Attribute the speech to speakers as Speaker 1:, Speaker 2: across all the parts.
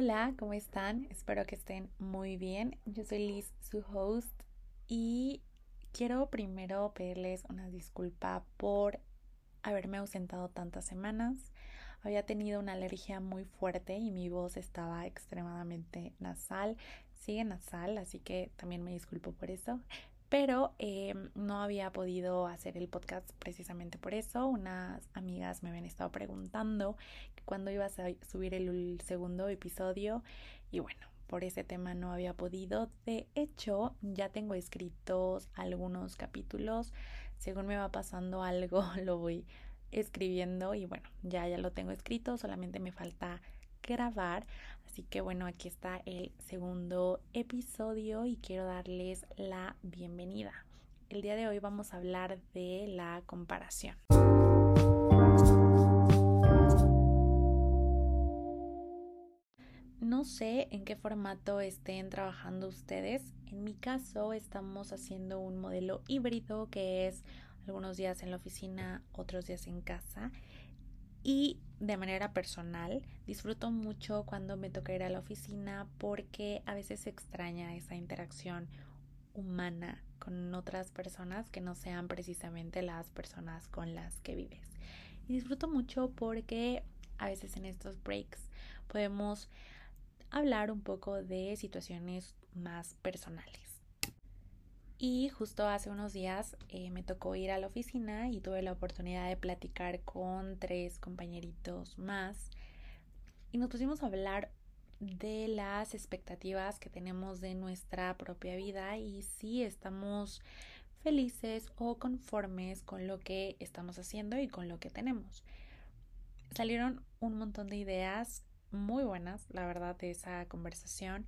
Speaker 1: Hola, ¿cómo están? Espero que estén muy bien. Yo soy Liz, su host, y quiero primero pedirles una disculpa por haberme ausentado tantas semanas. Había tenido una alergia muy fuerte y mi voz estaba extremadamente nasal. Sigue nasal, así que también me disculpo por eso pero eh, no había podido hacer el podcast precisamente por eso. Unas amigas me habían estado preguntando cuándo iba a subir el segundo episodio y bueno, por ese tema no había podido. De hecho, ya tengo escritos algunos capítulos. Según me va pasando algo, lo voy escribiendo y bueno, ya ya lo tengo escrito, solamente me falta grabar. Así que bueno, aquí está el segundo episodio y quiero darles la bienvenida. El día de hoy vamos a hablar de la comparación. No sé en qué formato estén trabajando ustedes. En mi caso estamos haciendo un modelo híbrido que es algunos días en la oficina, otros días en casa. Y de manera personal, disfruto mucho cuando me toca ir a la oficina porque a veces se extraña esa interacción humana con otras personas que no sean precisamente las personas con las que vives. Y disfruto mucho porque a veces en estos breaks podemos hablar un poco de situaciones más personales. Y justo hace unos días eh, me tocó ir a la oficina y tuve la oportunidad de platicar con tres compañeritos más. Y nos pusimos a hablar de las expectativas que tenemos de nuestra propia vida y si estamos felices o conformes con lo que estamos haciendo y con lo que tenemos. Salieron un montón de ideas muy buenas, la verdad, de esa conversación.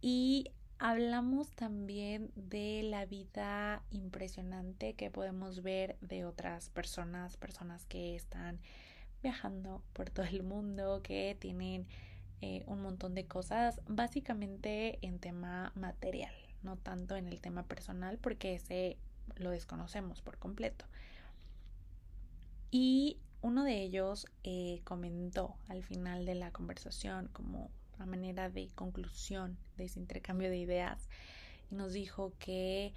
Speaker 1: Y Hablamos también de la vida impresionante que podemos ver de otras personas, personas que están viajando por todo el mundo, que tienen eh, un montón de cosas, básicamente en tema material, no tanto en el tema personal, porque ese lo desconocemos por completo. Y uno de ellos eh, comentó al final de la conversación como a manera de conclusión de ese intercambio de ideas y nos dijo que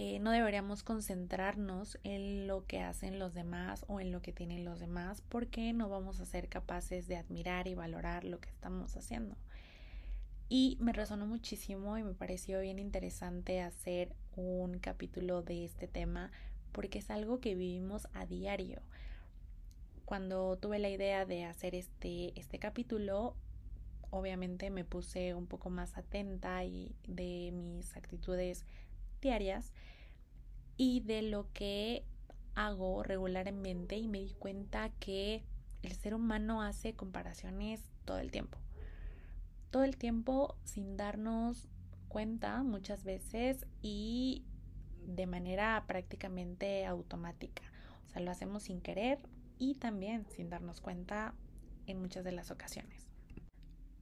Speaker 1: eh, no deberíamos concentrarnos en lo que hacen los demás o en lo que tienen los demás porque no vamos a ser capaces de admirar y valorar lo que estamos haciendo. Y me resonó muchísimo y me pareció bien interesante hacer un capítulo de este tema porque es algo que vivimos a diario. Cuando tuve la idea de hacer este, este capítulo, obviamente me puse un poco más atenta y de mis actitudes diarias y de lo que hago regularmente y me di cuenta que el ser humano hace comparaciones todo el tiempo. Todo el tiempo sin darnos cuenta muchas veces y de manera prácticamente automática. O sea, lo hacemos sin querer y también sin darnos cuenta en muchas de las ocasiones.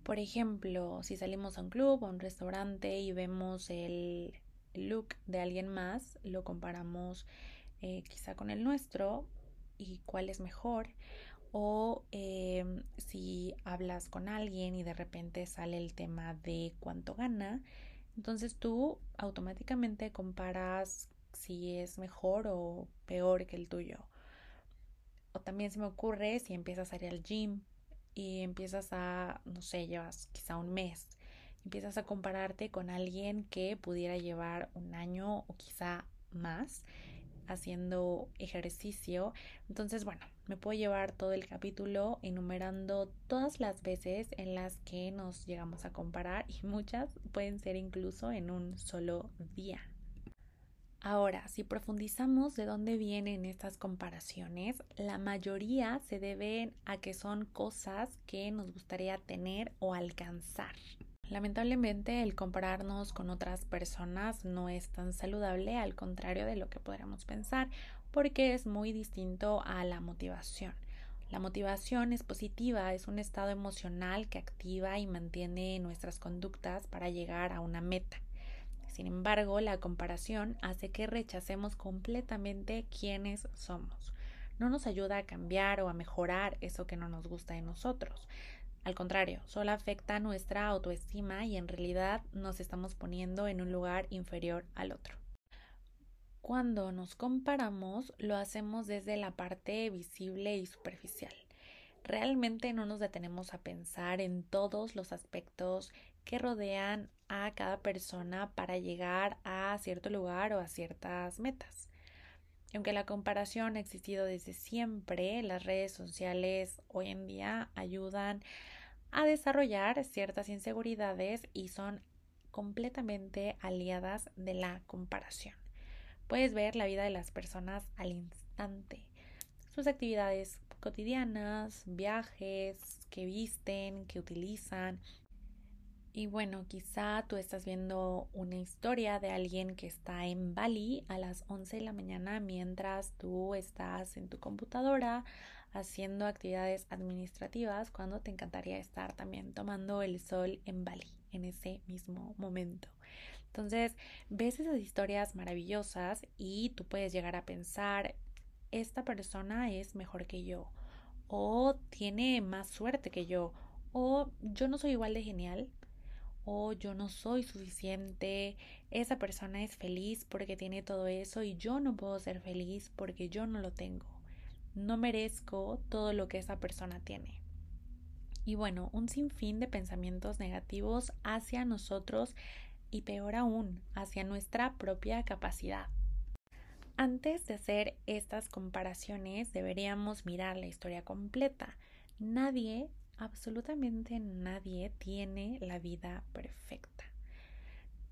Speaker 1: Por ejemplo, si salimos a un club o a un restaurante y vemos el look de alguien más, lo comparamos eh, quizá con el nuestro y cuál es mejor. O em, si hablas con alguien y de repente sale el tema de cuánto gana, entonces tú automáticamente comparas si es mejor o peor que el tuyo. O también se me ocurre si empiezas a ir al gym y empiezas a, no sé, llevas quizá un mes, empiezas a compararte con alguien que pudiera llevar un año o quizá más haciendo ejercicio. Entonces, bueno, me puedo llevar todo el capítulo enumerando todas las veces en las que nos llegamos a comparar y muchas pueden ser incluso en un solo día. Ahora, si profundizamos de dónde vienen estas comparaciones, la mayoría se deben a que son cosas que nos gustaría tener o alcanzar. Lamentablemente el compararnos con otras personas no es tan saludable, al contrario de lo que podríamos pensar, porque es muy distinto a la motivación. La motivación es positiva, es un estado emocional que activa y mantiene nuestras conductas para llegar a una meta. Sin embargo, la comparación hace que rechacemos completamente quiénes somos. No nos ayuda a cambiar o a mejorar eso que no nos gusta de nosotros. Al contrario, solo afecta nuestra autoestima y en realidad nos estamos poniendo en un lugar inferior al otro. Cuando nos comparamos, lo hacemos desde la parte visible y superficial. Realmente no nos detenemos a pensar en todos los aspectos que rodean a cada persona para llegar a cierto lugar o a ciertas metas. Aunque la comparación ha existido desde siempre, las redes sociales hoy en día ayudan a desarrollar ciertas inseguridades y son completamente aliadas de la comparación. Puedes ver la vida de las personas al instante, sus actividades cotidianas, viajes, que visten, que utilizan. Y bueno, quizá tú estás viendo una historia de alguien que está en Bali a las 11 de la mañana mientras tú estás en tu computadora haciendo actividades administrativas cuando te encantaría estar también tomando el sol en Bali en ese mismo momento. Entonces, ves esas historias maravillosas y tú puedes llegar a pensar, esta persona es mejor que yo, o tiene más suerte que yo, o yo no soy igual de genial, o yo no soy suficiente, esa persona es feliz porque tiene todo eso y yo no puedo ser feliz porque yo no lo tengo no merezco todo lo que esa persona tiene. Y bueno, un sinfín de pensamientos negativos hacia nosotros y peor aún, hacia nuestra propia capacidad. Antes de hacer estas comparaciones deberíamos mirar la historia completa. Nadie, absolutamente nadie, tiene la vida perfecta.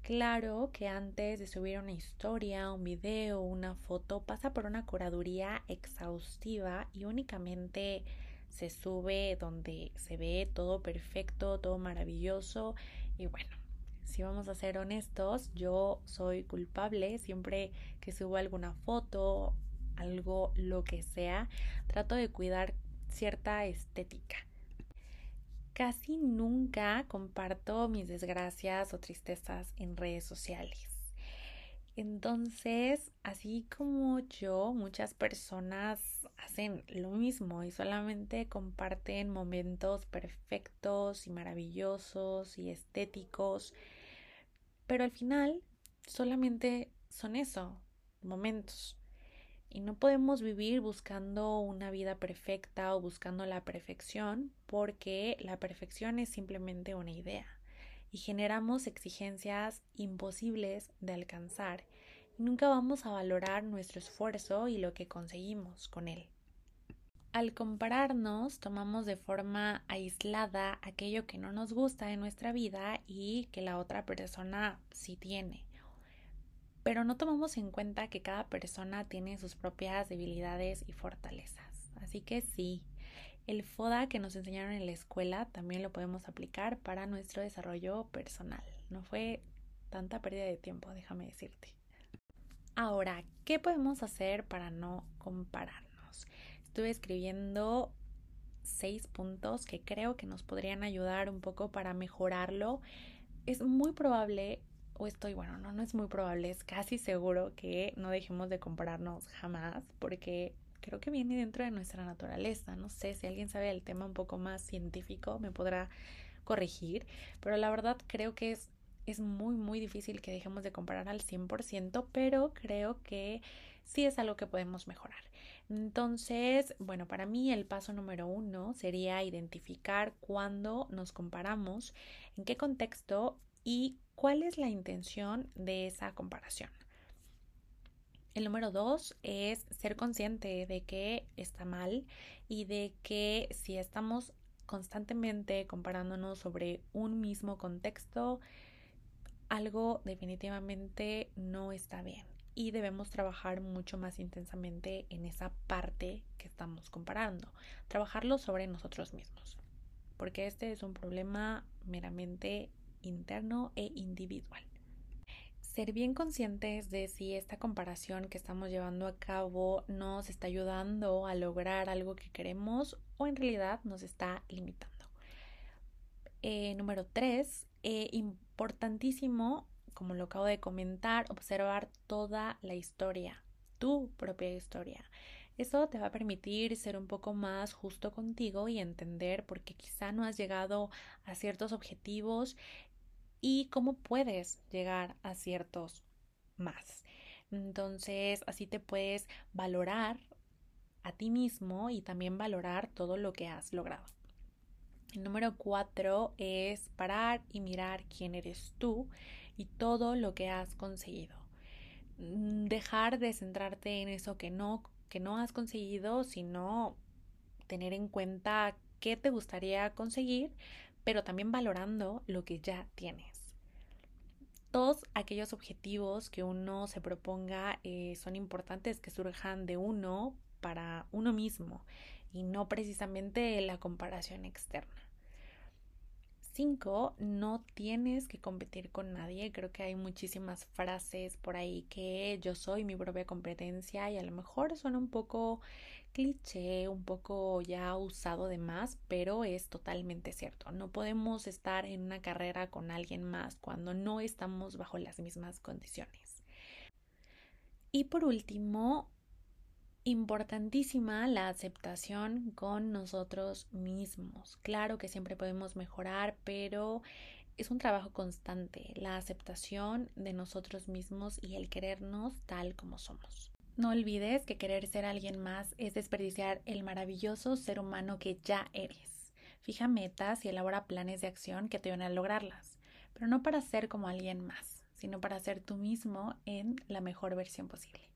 Speaker 1: Claro que antes de subir una historia, un video, una foto, pasa por una curaduría exhaustiva y únicamente se sube donde se ve todo perfecto, todo maravilloso y bueno, si vamos a ser honestos, yo soy culpable siempre que subo alguna foto, algo, lo que sea, trato de cuidar cierta estética casi nunca comparto mis desgracias o tristezas en redes sociales. Entonces, así como yo, muchas personas hacen lo mismo y solamente comparten momentos perfectos y maravillosos y estéticos, pero al final solamente son eso, momentos. Y no podemos vivir buscando una vida perfecta o buscando la perfección porque la perfección es simplemente una idea y generamos exigencias imposibles de alcanzar y nunca vamos a valorar nuestro esfuerzo y lo que conseguimos con él. Al compararnos, tomamos de forma aislada aquello que no nos gusta de nuestra vida y que la otra persona sí tiene pero no tomamos en cuenta que cada persona tiene sus propias debilidades y fortalezas. Así que sí, el FODA que nos enseñaron en la escuela también lo podemos aplicar para nuestro desarrollo personal. No fue tanta pérdida de tiempo, déjame decirte. Ahora, ¿qué podemos hacer para no compararnos? Estuve escribiendo seis puntos que creo que nos podrían ayudar un poco para mejorarlo. Es muy probable o estoy, bueno, no, no es muy probable, es casi seguro que no dejemos de compararnos jamás, porque creo que viene dentro de nuestra naturaleza. No sé si alguien sabe el tema un poco más científico, me podrá corregir, pero la verdad creo que es, es muy, muy difícil que dejemos de comparar al 100%, pero creo que sí es algo que podemos mejorar. Entonces, bueno, para mí el paso número uno sería identificar cuándo nos comparamos, en qué contexto y cuál es la intención de esa comparación. El número dos es ser consciente de que está mal y de que si estamos constantemente comparándonos sobre un mismo contexto, algo definitivamente no está bien y debemos trabajar mucho más intensamente en esa parte que estamos comparando, trabajarlo sobre nosotros mismos, porque este es un problema meramente interno e individual. Ser bien conscientes de si esta comparación que estamos llevando a cabo nos está ayudando a lograr algo que queremos o en realidad nos está limitando. Eh, número tres, eh, importantísimo, como lo acabo de comentar, observar toda la historia, tu propia historia. Eso te va a permitir ser un poco más justo contigo y entender por qué quizá no has llegado a ciertos objetivos y cómo puedes llegar a ciertos más. Entonces, así te puedes valorar a ti mismo y también valorar todo lo que has logrado. El número cuatro es parar y mirar quién eres tú y todo lo que has conseguido. Mm, dejar de centrarte en eso que no, que no has conseguido, sino tener en cuenta qué te gustaría conseguir, pero también valorando lo que ya tienes. Todos aquellos objetivos que uno se proponga eh, son importantes que surjan de uno para uno mismo y no precisamente la comparación externa. 5. No tienes que competir con nadie. Creo que hay muchísimas frases por ahí que yo soy mi propia competencia y a lo mejor suena un poco cliché, un poco ya usado de más, pero es totalmente cierto. No podemos estar en una carrera con alguien más cuando no estamos bajo las mismas condiciones. Y por último, importantísima la aceptación con nosotros mismos. Claro que siempre podemos mejorar, pero es un trabajo constante, la aceptación de nosotros mismos y el querernos tal como somos. No olvides que querer ser alguien más es desperdiciar el maravilloso ser humano que ya eres. Fija metas y elabora planes de acción que te van a lograrlas, pero no para ser como alguien más, sino para ser tú mismo en la mejor versión posible.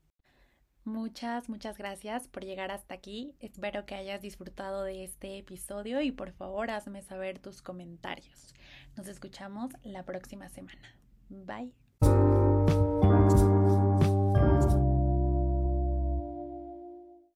Speaker 1: Muchas, muchas gracias por llegar hasta aquí. Espero que hayas disfrutado de este episodio y por favor hazme saber tus comentarios. Nos escuchamos la próxima semana. Bye.